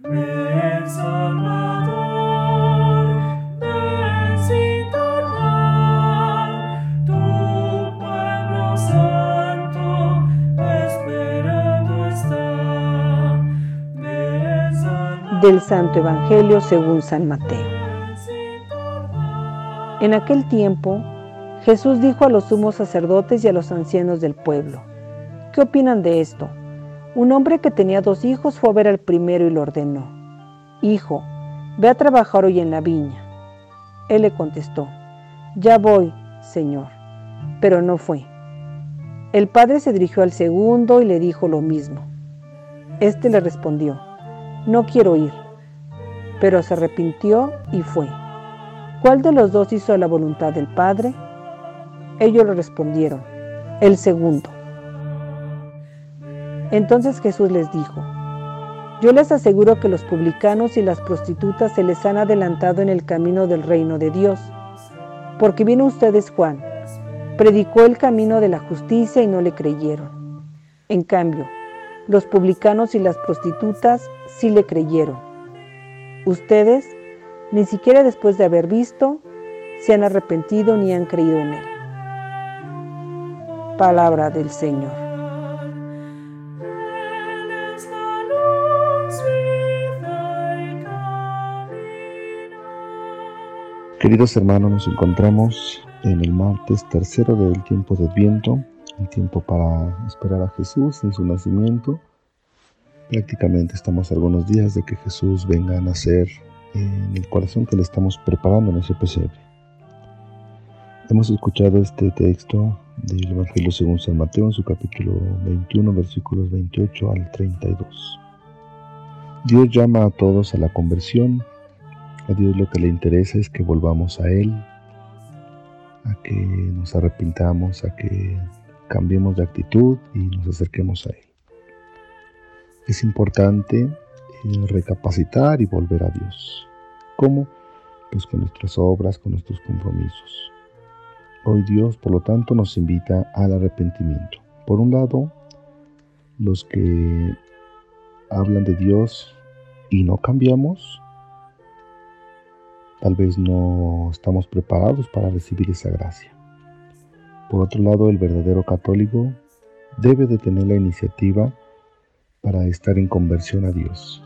del Santo Evangelio según San Mateo. En aquel tiempo, Jesús dijo a los sumos sacerdotes y a los ancianos del pueblo, ¿qué opinan de esto? Un hombre que tenía dos hijos fue a ver al primero y lo ordenó, Hijo, ve a trabajar hoy en la viña. Él le contestó, Ya voy, Señor, pero no fue. El padre se dirigió al segundo y le dijo lo mismo. Este le respondió, no quiero ir. Pero se arrepintió y fue. ¿Cuál de los dos hizo la voluntad del Padre? Ellos le respondieron, el segundo. Entonces Jesús les dijo, yo les aseguro que los publicanos y las prostitutas se les han adelantado en el camino del reino de Dios, porque vino ustedes Juan, predicó el camino de la justicia y no le creyeron. En cambio, los publicanos y las prostitutas sí le creyeron. Ustedes, ni siquiera después de haber visto, se han arrepentido ni han creído en él. Palabra del Señor. Queridos hermanos, nos encontramos en el martes tercero del tiempo de Adviento el tiempo para esperar a Jesús en su nacimiento. Prácticamente estamos algunos días de que Jesús venga a nacer en el corazón que le estamos preparando en ese pesebre. Hemos escuchado este texto del Evangelio según San Mateo en su capítulo 21, versículos 28 al 32. Dios llama a todos a la conversión. A Dios lo que le interesa es que volvamos a Él, a que nos arrepintamos, a que cambiemos de actitud y nos acerquemos a Él. Es importante eh, recapacitar y volver a Dios. ¿Cómo? Pues con nuestras obras, con nuestros compromisos. Hoy Dios, por lo tanto, nos invita al arrepentimiento. Por un lado, los que hablan de Dios y no cambiamos, tal vez no estamos preparados para recibir esa gracia. Por otro lado, el verdadero católico debe de tener la iniciativa para estar en conversión a Dios,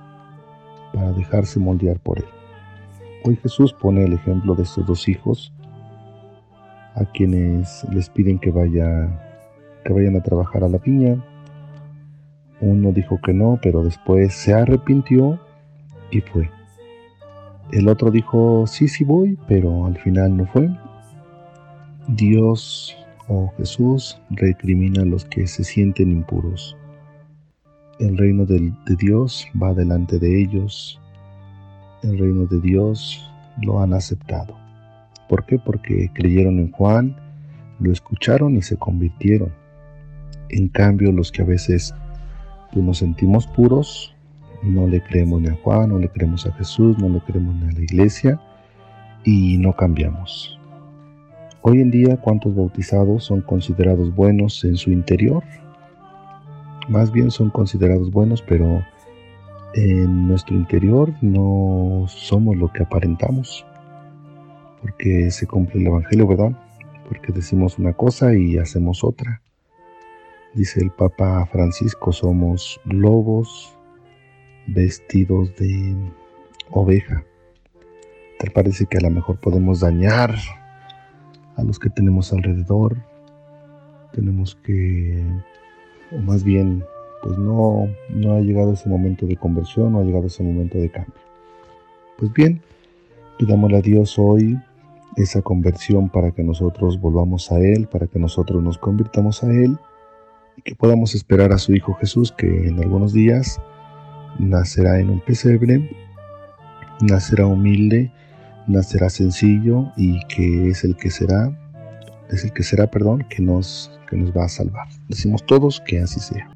para dejarse moldear por Él. Hoy Jesús pone el ejemplo de estos dos hijos a quienes les piden que, que vayan a trabajar a la viña. Uno dijo que no, pero después se arrepintió y fue. El otro dijo, sí, sí voy, pero al final no fue. Dios Oh Jesús, recrimina a los que se sienten impuros. El reino de, de Dios va delante de ellos. El reino de Dios lo han aceptado. ¿Por qué? Porque creyeron en Juan, lo escucharon y se convirtieron. En cambio, los que a veces pues, nos sentimos puros, no le creemos ni a Juan, no le creemos a Jesús, no le creemos ni a la iglesia y no cambiamos. Hoy en día, ¿cuántos bautizados son considerados buenos en su interior? Más bien son considerados buenos, pero en nuestro interior no somos lo que aparentamos. Porque se cumple el Evangelio, ¿verdad? Porque decimos una cosa y hacemos otra. Dice el Papa Francisco, somos lobos vestidos de oveja. Tal parece que a lo mejor podemos dañar a los que tenemos alrededor. Tenemos que, o más bien, pues no, no ha llegado ese momento de conversión, no ha llegado ese momento de cambio. Pues bien, pidámosle a Dios hoy esa conversión para que nosotros volvamos a Él, para que nosotros nos convirtamos a Él y que podamos esperar a su Hijo Jesús que en algunos días nacerá en un pesebre, nacerá humilde, nacerá sencillo y que es el que será, es el que será, perdón, que nos, que nos va a salvar. Decimos todos que así sea.